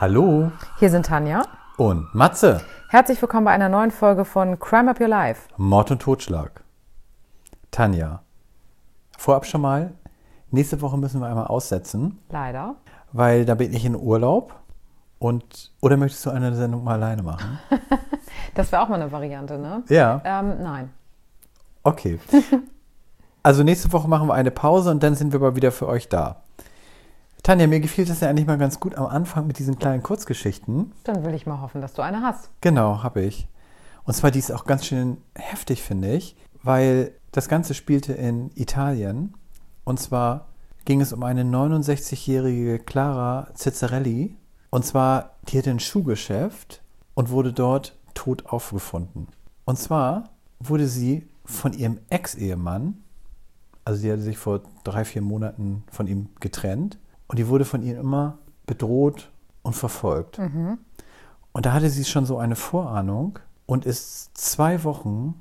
Hallo Hier sind Tanja. und Matze. Herzlich willkommen bei einer neuen Folge von Crime Up Your Life. Mord und Totschlag. Tanja, vorab schon mal, nächste Woche müssen wir einmal aussetzen, Leider. weil da bin ich in Urlaub. Und, oder möchtest du eine Sendung mal alleine machen? Das wäre auch mal eine Variante, ne? Ja, Ähm, nein. okay. Also nächste Woche machen wir eine Pause und dann sind wir aber wieder für euch da. Tanja, mir gefiel das ja eigentlich mal ganz gut am Anfang mit diesen kleinen Kurzgeschichten. Dann will ich mal hoffen, dass du eine hast. Genau, habe ich. Und zwar, die ist auch ganz schön heftig, finde ich, weil das Ganze spielte in Italien. Und zwar ging es um eine 69-jährige Clara Cizzarelli. Und zwar, die hatte ein Schuhgeschäft und wurde dort tot aufgefunden. Und zwar wurde sie von ihrem Ex-Ehemann, also sie hatte sich vor drei, vier Monaten von ihm getrennt, und die wurde von ihm immer bedroht und verfolgt. Und da hatte sie schon so eine Vorahnung und ist zwei Wochen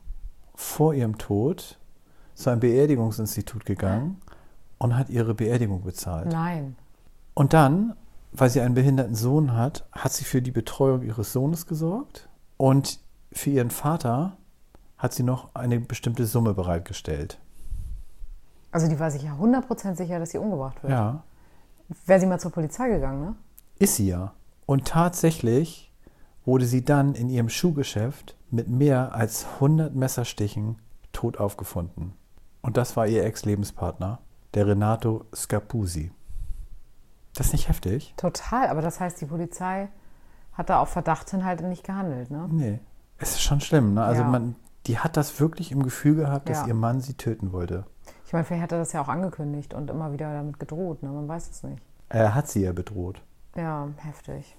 vor ihrem Tod zu einem Beerdigungsinstitut gegangen und hat ihre Beerdigung bezahlt. Nein. Und dann, weil sie einen behinderten Sohn hat, hat sie für die Betreuung ihres Sohnes gesorgt und für ihren Vater hat sie noch eine bestimmte Summe bereitgestellt. Also die war sich ja 100% sicher, dass sie umgebracht wird. Ja, Wäre sie mal zur Polizei gegangen, ne? ist sie ja. Und tatsächlich wurde sie dann in ihrem Schuhgeschäft mit mehr als 100 Messerstichen tot aufgefunden. Und das war ihr Ex-Lebenspartner, der Renato Scapuzzi. Das ist nicht heftig? Total, aber das heißt, die Polizei hat da auf Verdacht hin halt nicht gehandelt, ne? Nee. Es ist schon schlimm, ne? Also Ja. man, die hat das wirklich im Gefühl gehabt, dass Ja. ihr Mann sie töten wollte. Ich meine, vielleicht hat er das ja auch angekündigt und immer wieder damit gedroht, ne? Man weiß es nicht. Er hat sie ja bedroht. Ja, heftig.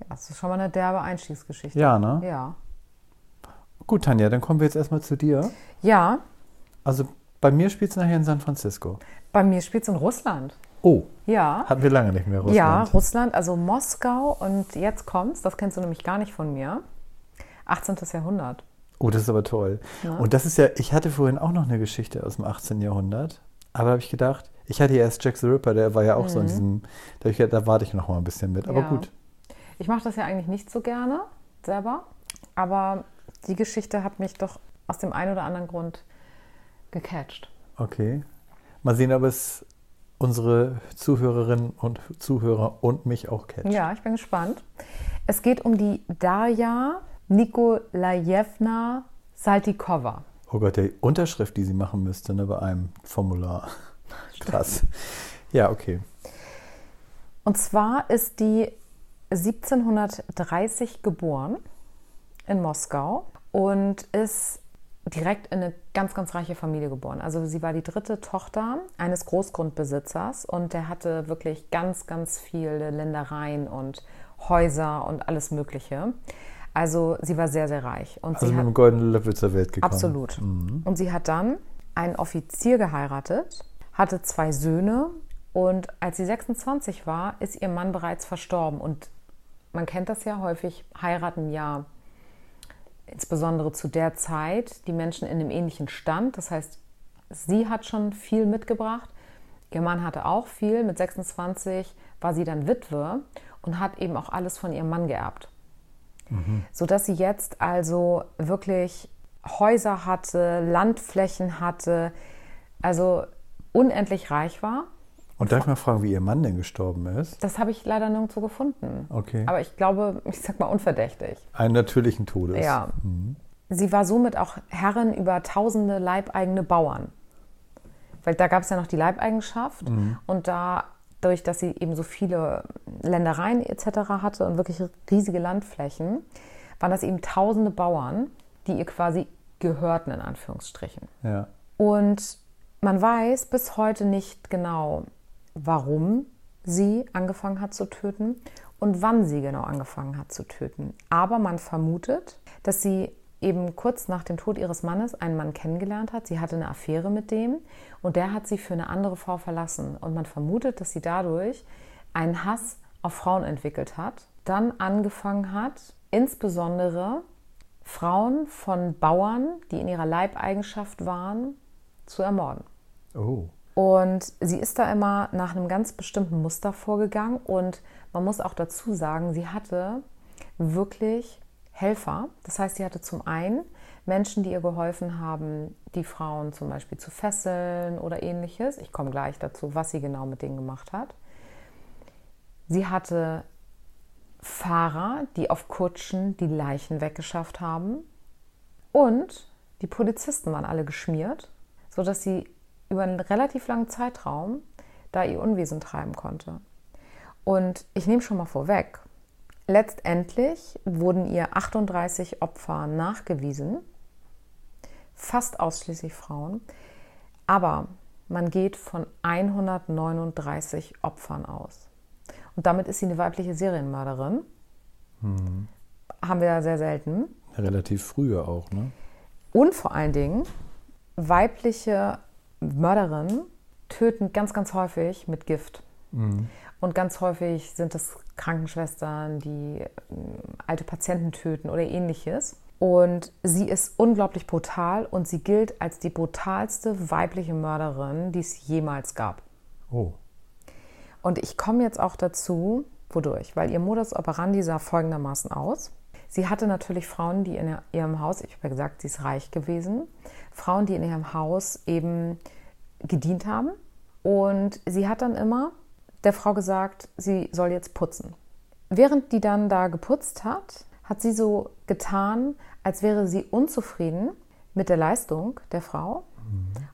Ja, das ist schon mal eine derbe Einstiegsgeschichte. Ja, ne? Ja. Gut, Tanja, dann kommen wir jetzt erstmal zu dir. Ja, Also bei mir spielt es nachher in San Francisco. bei mir spielt es in Russland. Oh, Ja. hatten wir lange nicht mehr Russland. Ja, Russland, also Moskau und jetzt kommt's, das kennst du nämlich gar nicht von mir. 18. Jahrhundert. Oh, das ist aber toll. Ja. Und das ist ja, ich hatte vorhin auch noch eine Geschichte aus dem 18. Jahrhundert, aber habe ich gedacht, ich hatte ja erst Jack the Ripper, der war ja auch so in diesem, da, ich da warte ich noch mal ein bisschen mit. Aber Mhm. Ja. gut. Ich mache das ja eigentlich nicht so gerne selber, aber die Geschichte hat mich doch aus dem einen oder anderen Grund gecatcht. Okay. Mal sehen, ob es unsere Zuhörerinnen und Zuhörer und mich auch catcht. Ja, ich bin gespannt. Es geht um die Darja Nikolajewna Saltikova. Oh Gott, die Unterschrift, die sie machen müsste ne, bei einem Formular. Krass. Ja, okay. Und zwar ist die 1730 geboren in Moskau und ist direkt in eine ganz, ganz reiche Familie geboren. Also sie war die dritte Tochter eines Großgrundbesitzers und der hatte wirklich ganz, ganz viele Ländereien und Häuser und alles Mögliche. Also sie war sehr, sehr reich. Und Also sie mit hat dem goldenen Löffel zur Welt gekommen. Absolut. Und sie hat dann einen Offizier geheiratet, hatte zwei Söhne und als sie 26 war, ist ihr Mann bereits verstorben. Und man kennt das ja häufig, heiraten ja insbesondere zu der Zeit die Menschen in einem ähnlichen Stand. Das heißt, sie hat schon viel mitgebracht, ihr Mann hatte auch viel. Mit 26 war sie dann Witwe und hat eben auch alles von ihrem Mann geerbt sodass sie jetzt also wirklich Häuser hatte, Landflächen hatte, also unendlich reich war. Und darf ich mal fragen, wie ihr Mann denn gestorben ist? Das habe ich leider nirgendwo gefunden. Okay. Aber ich glaube, ich sag mal unverdächtig. Einen natürlichen Todes. Ja. Sie war somit auch Herrin über tausende leibeigene Bauern. Weil da gab es ja noch die Leibeigenschaft und da dadurch, dass sie eben so viele Ländereien etc. hatte und wirklich riesige Landflächen, waren das eben tausende Bauern, die ihr quasi gehörten, in Anführungsstrichen. Ja. Und man weiß bis heute nicht genau, warum sie angefangen hat zu töten und wann sie genau angefangen hat zu töten. Aber man vermutet, dass sie eben kurz nach dem Tod ihres Mannes einen Mann kennengelernt hat. Sie hatte eine Affäre mit dem und der hat sie für eine andere Frau verlassen. Und man vermutet, dass sie dadurch einen Hass auf Frauen entwickelt hat, dann angefangen hat, insbesondere Frauen von Bauern, die in ihrer Leibeigenschaft waren, zu ermorden. Oh. Und sie ist da immer nach einem ganz bestimmten Muster vorgegangen. Und man muss auch dazu sagen, sie hatte wirklich Helfer. Das heißt, sie hatte zum einen Menschen, die ihr geholfen haben, die Frauen zum Beispiel zu fesseln oder ähnliches. Ich komme gleich dazu, was sie genau mit denen gemacht hat. Sie hatte Fahrer, die auf Kutschen die Leichen weggeschafft haben. Und die Polizisten waren alle geschmiert, sodass sie über einen relativ langen Zeitraum da ihr Unwesen treiben konnte. Und ich nehme schon mal vorweg, letztendlich wurden ihr 38 Opfer nachgewiesen, fast ausschließlich Frauen, aber man geht von 139 Opfern aus. Und damit ist sie eine weibliche Serienmörderin. Mhm. Haben wir ja sehr selten. Relativ früher auch, ne? Und vor allen Dingen, weibliche Mörderinnen töten ganz, ganz häufig mit Gift. Mhm. Und ganz häufig sind es Krankenschwestern, die äh, alte Patienten töten oder ähnliches. Und sie ist unglaublich brutal und sie gilt als die brutalste weibliche Mörderin, die es jemals gab. Oh. Und ich komme jetzt auch dazu, wodurch? Weil ihr Modus operandi sah folgendermaßen aus. Sie hatte natürlich Frauen, die in ihrem Haus, ich habe ja gesagt, sie ist reich gewesen, Frauen, die in ihrem Haus eben gedient haben. Und sie hat dann immer der Frau gesagt, sie soll jetzt putzen. Während die dann da geputzt hat, hat sie so getan, als wäre sie unzufrieden mit der Leistung der Frau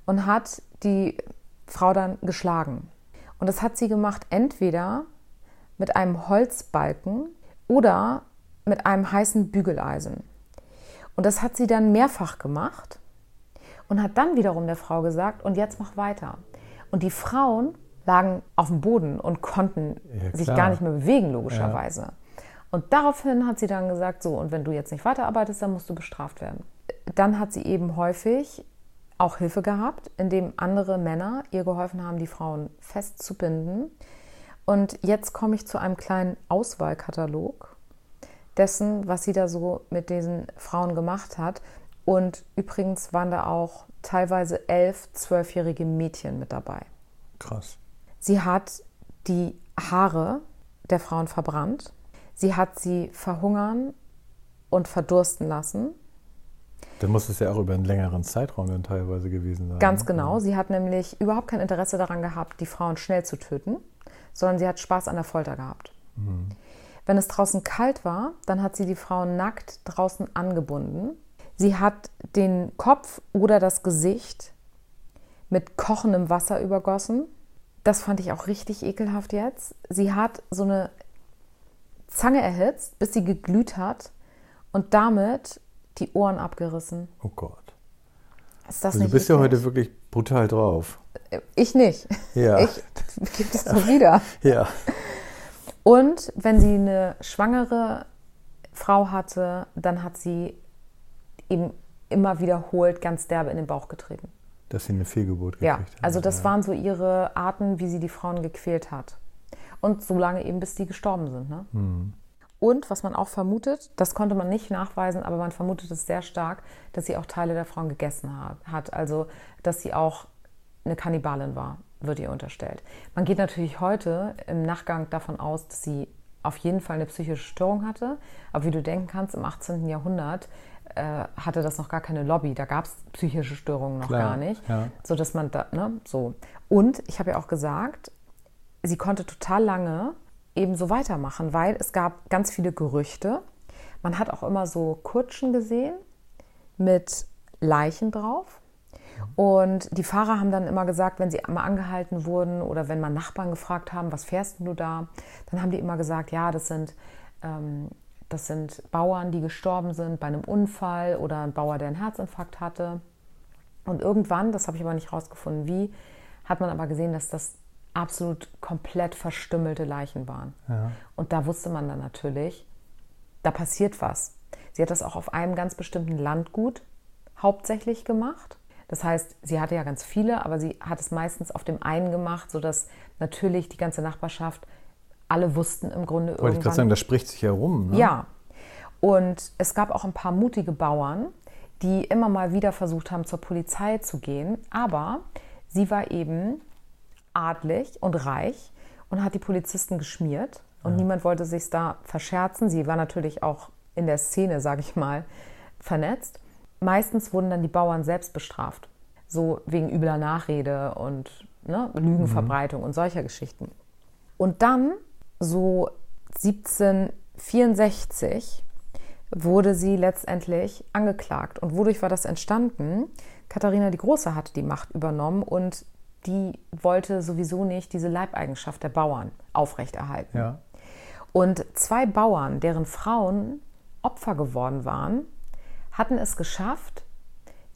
und hat die Frau dann geschlagen. Und das hat sie gemacht entweder mit einem Holzbalken oder mit einem heißen Bügeleisen. Und das hat sie dann mehrfach gemacht und hat dann wiederum der Frau gesagt, und jetzt mach weiter. Und die Frauen lagen auf dem Boden und konnten ja, sich gar nicht mehr bewegen, logischerweise. Ja. Und daraufhin hat sie dann gesagt, so, und wenn du jetzt nicht weiterarbeitest, dann musst du bestraft werden. Dann hat sie eben häufig auch Hilfe gehabt, indem andere Männer ihr geholfen haben, die Frauen festzubinden. Und jetzt komme ich zu einem kleinen Auswahlkatalog dessen, was sie da so mit diesen Frauen gemacht hat. Und übrigens waren da auch teilweise elf, zwölfjährige Mädchen mit dabei. Krass. Sie hat die Haare der Frauen verbrannt. Sie hat sie verhungern und verdursten lassen. Dann muss es ja auch über einen längeren Zeitraum dann teilweise gewesen sein. Ganz ne? genau. Sie hat nämlich überhaupt kein Interesse daran gehabt, die Frauen schnell zu töten, sondern sie hat Spaß an der Folter gehabt. Mhm. Wenn es draußen kalt war, dann hat sie die Frauen nackt draußen angebunden. Sie hat den Kopf oder das Gesicht mit kochendem Wasser übergossen. Das fand ich auch richtig ekelhaft jetzt. Sie hat so eine Zange erhitzt, bis sie geglüht hat und damit die Ohren abgerissen. Oh Gott. Ist das also nicht du bist ja heute wirklich brutal drauf. Ich nicht. Ja. Ich gebe es so wieder. ja. Und wenn sie eine schwangere Frau hatte, dann hat sie eben immer wiederholt ganz derbe in den Bauch getreten. Dass sie eine Fehlgeburt gekriegt ja, hat. also das ja. waren so ihre Arten, wie sie die Frauen gequält hat. Und so lange eben, bis die gestorben sind. Ne? Mhm. Und was man auch vermutet, das konnte man nicht nachweisen, aber man vermutet es sehr stark, dass sie auch Teile der Frauen gegessen hat. Also, dass sie auch eine Kannibalin war, wird ihr unterstellt. Man geht natürlich heute im Nachgang davon aus, dass sie auf jeden Fall eine psychische Störung hatte. Aber wie du denken kannst, im 18. Jahrhundert hatte das noch gar keine Lobby. Da gab es psychische Störungen noch Klar, gar nicht. Ja. So dass man da, ne, so. Und ich habe ja auch gesagt, sie konnte total lange eben so weitermachen, weil es gab ganz viele Gerüchte. Man hat auch immer so Kutschen gesehen mit Leichen drauf. Und die Fahrer haben dann immer gesagt, wenn sie mal angehalten wurden oder wenn mal Nachbarn gefragt haben, was fährst du da, dann haben die immer gesagt, ja, das sind, ähm, das sind Bauern, die gestorben sind bei einem Unfall oder ein Bauer, der einen Herzinfarkt hatte. Und irgendwann, das habe ich aber nicht rausgefunden, wie, hat man aber gesehen, dass das absolut komplett verstümmelte Leichen waren. Ja. Und da wusste man dann natürlich, da passiert was. Sie hat das auch auf einem ganz bestimmten Landgut hauptsächlich gemacht. Das heißt, sie hatte ja ganz viele, aber sie hat es meistens auf dem einen gemacht, sodass natürlich die ganze Nachbarschaft alle wussten im Grunde Wollte irgendwann. ich gerade sagen, das spricht sich herum. Ne? Ja. Und es gab auch ein paar mutige Bauern, die immer mal wieder versucht haben, zur Polizei zu gehen. Aber sie war eben adlig und reich und hat die Polizisten geschmiert. Und niemand wollte sich da verscherzen. Sie war natürlich auch in der Szene, sage ich mal, vernetzt. Meistens wurden dann die Bauern selbst bestraft. So wegen übler Nachrede und ne, Lügenverbreitung und solcher Geschichten. Und dann, so 1764, wurde sie letztendlich angeklagt. Und wodurch war das entstanden? Katharina die Große hatte die Macht übernommen und die wollte sowieso nicht diese Leibeigenschaft der Bauern aufrechterhalten. Ja. Und zwei Bauern, deren Frauen Opfer geworden waren, hatten es geschafft,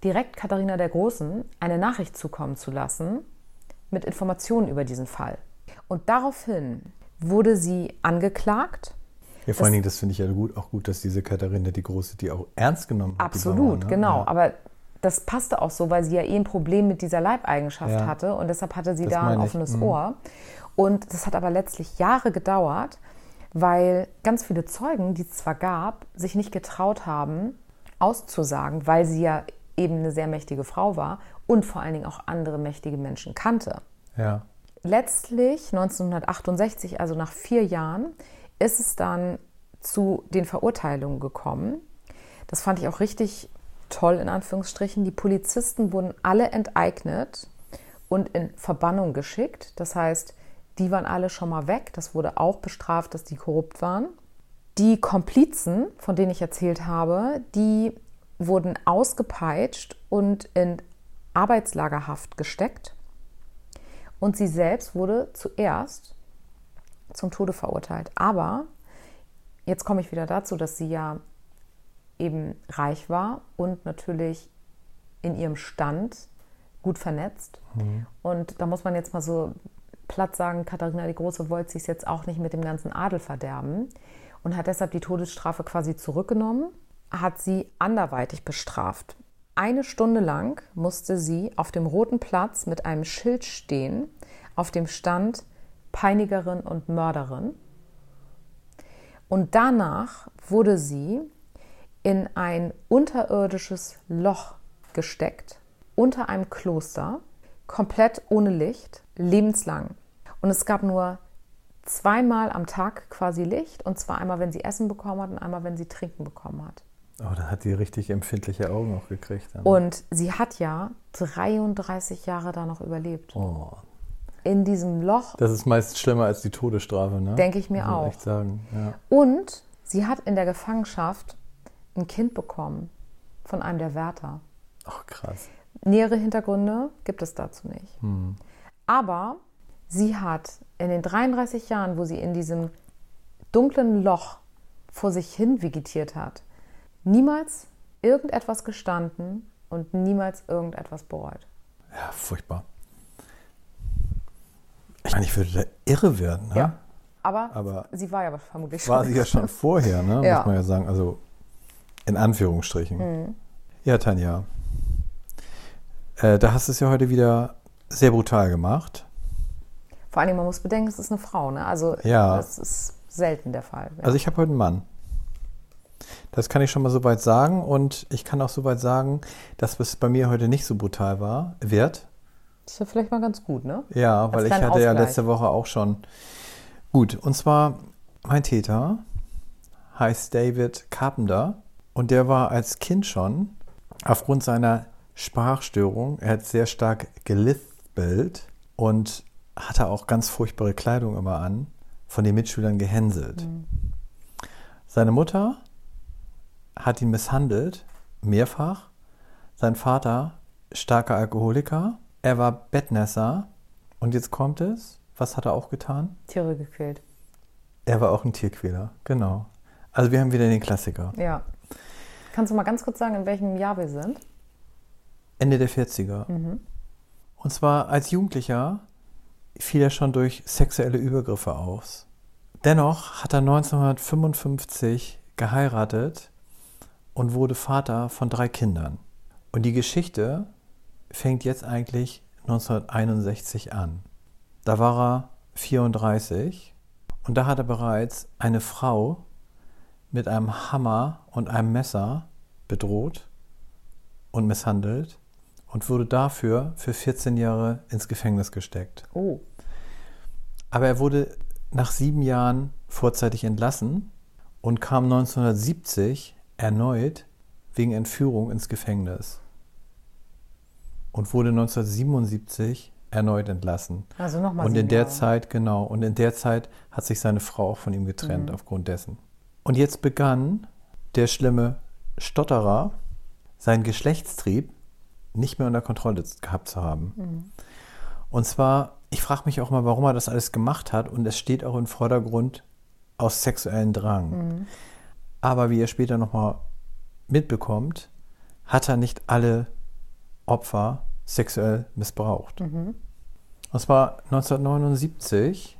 direkt Katharina der Großen eine Nachricht zukommen zu lassen mit Informationen über diesen Fall. Und daraufhin wurde sie angeklagt. Ja, vor allen Dingen, das finde ich ja gut, auch gut, dass diese Katharina die Große die auch ernst genommen hat. Absolut, Bauern, ne? genau. Ja. Aber das passte auch so, weil sie ja eh ein Problem mit dieser Leibeigenschaft Ja. hatte und deshalb hatte sie Das da ein offenes Mhm. Ohr. Und das hat aber letztlich Jahre gedauert, weil ganz viele Zeugen, die es zwar gab, sich nicht getraut haben, auszusagen, weil sie ja eben eine sehr mächtige Frau war und vor allen Dingen auch andere mächtige Menschen kannte. Ja. Letztlich 1968, also nach vier Jahren, ist es dann zu den Verurteilungen gekommen. Das fand ich auch richtig toll in Anführungsstrichen. Die Polizisten wurden alle enteignet und in Verbannung geschickt. Das heißt, die waren alle schon mal weg. Das wurde auch bestraft, dass die korrupt waren. Die Komplizen, von denen ich erzählt habe, die wurden ausgepeitscht und in Arbeitslagerhaft gesteckt. Und sie selbst wurde zuerst zum Tode verurteilt. Aber jetzt komme ich wieder dazu, dass sie ja eben reich war und natürlich in ihrem Stand gut vernetzt. Und da muss man jetzt mal so platt sagen, Katharina die Große wollte sich jetzt auch nicht mit dem ganzen Adel verderben und hat deshalb die Todesstrafe quasi zurückgenommen, hat sie anderweitig bestraft. Eine Stunde lang musste sie auf dem Roten Platz mit einem Schild stehen, auf dem stand Peinigerin und Mörderin. Und danach wurde sie in ein unterirdisches Loch gesteckt, unter einem Kloster, komplett ohne Licht, lebenslang. Und es gab nur zweimal am Tag quasi Licht, und zwar einmal, wenn sie Essen bekommen hat und einmal, wenn sie Trinken bekommen hat. Oh, da hat sie richtig empfindliche Augen auch gekriegt. Dann. Und sie hat ja 33 Jahre da noch überlebt. oh, In diesem Loch, das ist meist schlimmer als die Todesstrafe, ne? denke ich mir auch. echt sagen. Ja. Und sie hat in der Gefangenschaft ein Kind bekommen von einem der Wärter. Ach, krass. Nähere Hintergründe gibt es dazu nicht. Aber sie hat in den 33 Jahren, wo sie in diesem dunklen Loch vor sich hin vegetiert hat, niemals irgendetwas gestanden und niemals irgendetwas bereut. Ja, furchtbar. Ich meine, ich würde da irre werden, ne? Ja. Aber, Aber sie war ja vermutlich War schon. sie ja schon vorher, ne? Ja. Muss man ja sagen. Also in Anführungsstrichen. Mhm. Ja, Tanja. Äh, da hast du es ja heute wieder sehr brutal gemacht. Vor allem, man muss bedenken, es ist eine Frau. Ne? Also Ja. das ist selten der Fall. Ja. Also ich habe heute einen Mann. Das kann ich schon mal soweit sagen. Und ich kann auch soweit sagen, dass es bei mir heute nicht so brutal war, wird. das ist ja vielleicht mal ganz gut, ne? Ja, weil ich hatte ja Ausgleich. letzte Woche auch schon. Gut, und zwar mein Täter heißt David Carpenter und der war als Kind schon aufgrund seiner Sprachstörung, er hat sehr stark gelispelt und hatte auch ganz furchtbare Kleidung immer an, von den Mitschülern gehänselt. Seine Mutter hat ihn misshandelt, mehrfach. Sein Vater, starker Alkoholiker. Er war Bettnässer. Und jetzt kommt es. Was hat er auch getan? Tiere gequält. Er war auch ein Tierquäler. Genau. Also wir haben wieder den Klassiker. Ja. Kannst du mal ganz kurz sagen, in welchem Jahr wir sind? Ende der 40er. Mhm. Und zwar als Jugendlicher fiel er schon durch sexuelle Übergriffe aus. Dennoch hat er 1955 geheiratet und wurde Vater von drei Kindern. Und die Geschichte fängt jetzt eigentlich 1961 an. Da war er 34 und da hat er bereits eine Frau mit einem Hammer und einem Messer bedroht und misshandelt und wurde dafür für 14 Jahre ins Gefängnis gesteckt. Oh. Aber er wurde nach sieben Jahren vorzeitig entlassen und kam 1970 erneut wegen Entführung ins Gefängnis und wurde 1977 erneut entlassen. Also nochmal. Und in der Zeit, genau, und in der Zeit hat sich seine Frau auch von ihm getrennt Mhm. aufgrund dessen. Und jetzt begann der schlimme Stotterer seinen Geschlechtstrieb nicht mehr unter Kontrolle gehabt zu haben. Mhm. Und zwar, ich frage mich auch mal, warum er das alles gemacht hat und es steht auch im Vordergrund aus sexuellen Drang. Mhm. Aber wie ihr später nochmal mitbekommt, hat er nicht alle Opfer sexuell missbraucht. Mhm. Und zwar 1979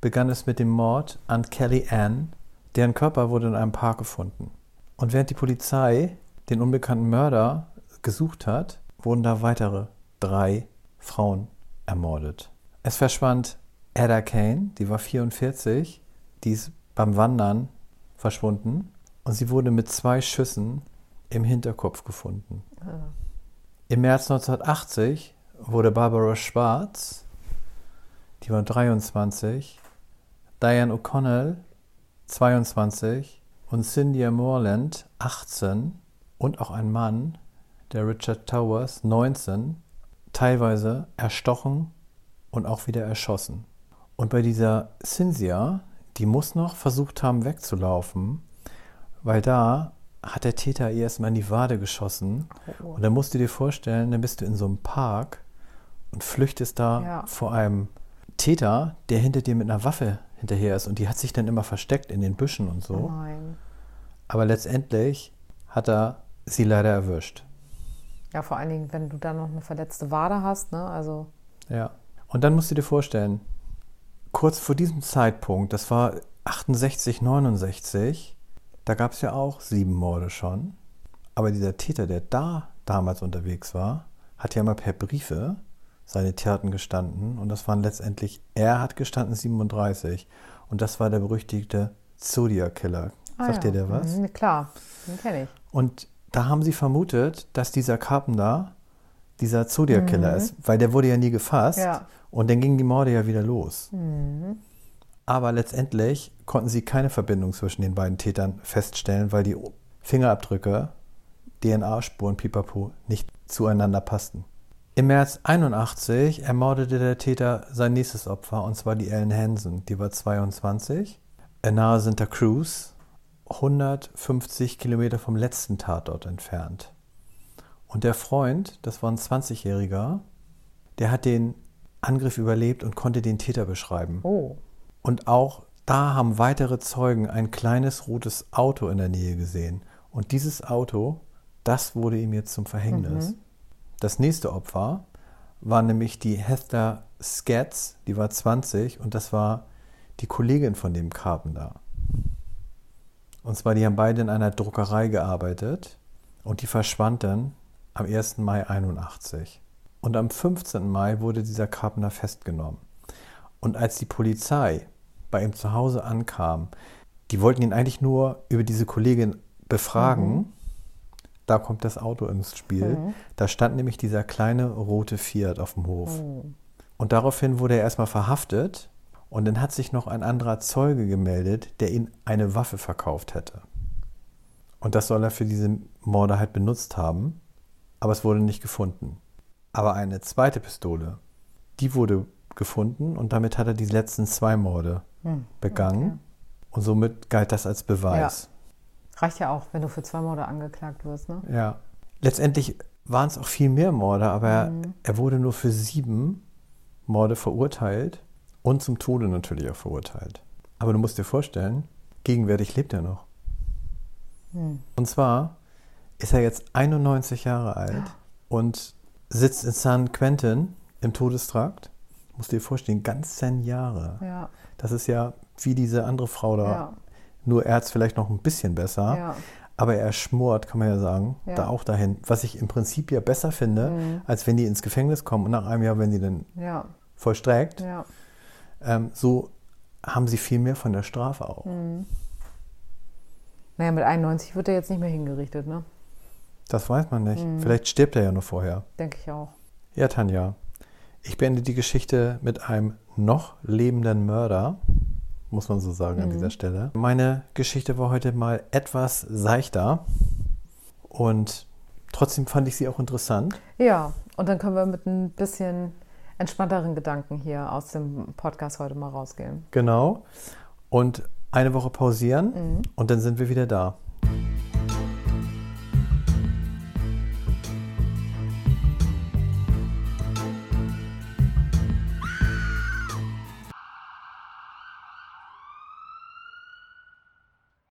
begann es mit dem Mord an Kelly Ann, deren Körper wurde in einem Park gefunden. Und während die Polizei den unbekannten Mörder gesucht hat, wurden da weitere drei Frauen ermordet. Es verschwand Ada Kane, die war 44, die ist beim Wandern verschwunden und sie wurde mit zwei Schüssen im Hinterkopf gefunden. Im März 1980 wurde Barbara Schwarz, die war 23, Diane O'Connell, 22 und Cynthia Morland, 18 und auch ein Mann, der Richard Towers, 19, teilweise erstochen und auch wieder erschossen. Und bei dieser Cynthia, die muss noch versucht haben wegzulaufen, weil da hat der Täter ihr erstmal in die Wade geschossen. Oh. Und dann musst du dir vorstellen, dann bist du in so einem Park und flüchtest da Ja. vor einem Täter, der hinter dir mit einer Waffe hinterher ist. Und die hat sich dann immer versteckt in den Büschen und Oh so. nein. Aber letztendlich hat er sie leider erwischt. Ja, vor allen Dingen, wenn du da noch eine verletzte Wade hast, ne? Also, Ja. Und dann musst du dir vorstellen, kurz vor diesem Zeitpunkt, das war 68, 69, da gab es ja auch sieben Morde schon. Aber dieser Täter, der da damals unterwegs war, hat ja mal per Briefe seine Taten gestanden. Und das waren letztendlich, er hat gestanden 37. Und das war der berüchtigte Zodiac Killer. ah Sagt ja. dir der was? Mhm, klar, den kenne ich. Und da haben sie vermutet, dass dieser Carpenter dieser Zodiac-Killer ist, weil der wurde ja nie gefasst. Mhm. Ja. Und dann gingen die Morde ja wieder los. Mhm. Aber letztendlich konnten sie keine Verbindung zwischen den beiden Tätern feststellen, weil die Fingerabdrücke, DNA-Spuren, Pipapo, nicht zueinander passten. Im März 81 ermordete der Täter sein nächstes Opfer, und zwar die Ellen Hansen. Die war 22, nahe Santa Cruz, 150 Kilometer vom letzten Tatort entfernt. Und der Freund, das war ein 20-Jähriger, der hat den Angriff überlebt und konnte den Täter beschreiben. Oh. Und auch da haben weitere Zeugen ein kleines rotes Auto in der Nähe gesehen. Und dieses Auto, das wurde ihm jetzt zum Verhängnis. Das nächste Opfer war nämlich die Heather Scatz, die war 20 und das war die Kollegin von dem Carpenter. Und zwar, die haben beide in einer Druckerei gearbeitet und die verschwand dann am 1. Mai 81. Und am 15. Mai wurde dieser Carpenter festgenommen. Und als die Polizei bei ihm zu Hause ankam, die wollten ihn eigentlich nur über diese Kollegin befragen. Da kommt das Auto ins Spiel. Da stand nämlich dieser kleine rote Fiat auf dem Hof. Und daraufhin wurde er erstmal verhaftet. Und dann hat sich noch ein anderer Zeuge gemeldet, der ihn eine Waffe verkauft hätte. Und das soll er für diese Morde halt benutzt haben. Aber es wurde nicht gefunden. Aber eine zweite Pistole, die wurde gefunden und damit hat er die letzten zwei Morde begangen. Und somit galt das als Beweis. Reicht ja auch, wenn du für zwei Morde angeklagt wirst, ne? Ja. Letztendlich waren es auch viel mehr Morde, aber er, er wurde nur für sieben Morde verurteilt und zum Tode natürlich auch verurteilt. Aber du musst dir vorstellen, gegenwärtig lebt er noch. Und zwar ist er jetzt 91 Jahre alt und sitzt in San Quentin im Todestrakt. Musst dir vorstellen, ganz zehn Jahre. Ja. Das ist ja wie diese andere Frau da. Ja. Nur er hat es vielleicht noch ein bisschen besser. Ja. Aber er schmort, kann man ja sagen, Ja. da auch dahin. Was ich im Prinzip ja besser finde, als wenn die ins Gefängnis kommen und nach einem Jahr, wenn die dann Ja. vollstreckt. Ja. Ähm, so haben sie viel mehr von der Strafe auch. Naja, mit 91 wird er jetzt nicht mehr hingerichtet, ne? Das weiß man nicht. Vielleicht stirbt er ja nur vorher. Denke ich auch. Ja, Tanja. Ich beende die Geschichte mit einem noch lebenden Mörder, muss man so sagen an dieser Stelle. Meine Geschichte war heute mal etwas seichter und trotzdem fand ich sie auch interessant. Ja, und dann können wir mit ein bisschen entspannteren Gedanken hier aus dem Podcast heute mal rausgehen. Genau. Und eine Woche pausieren und dann sind wir wieder da.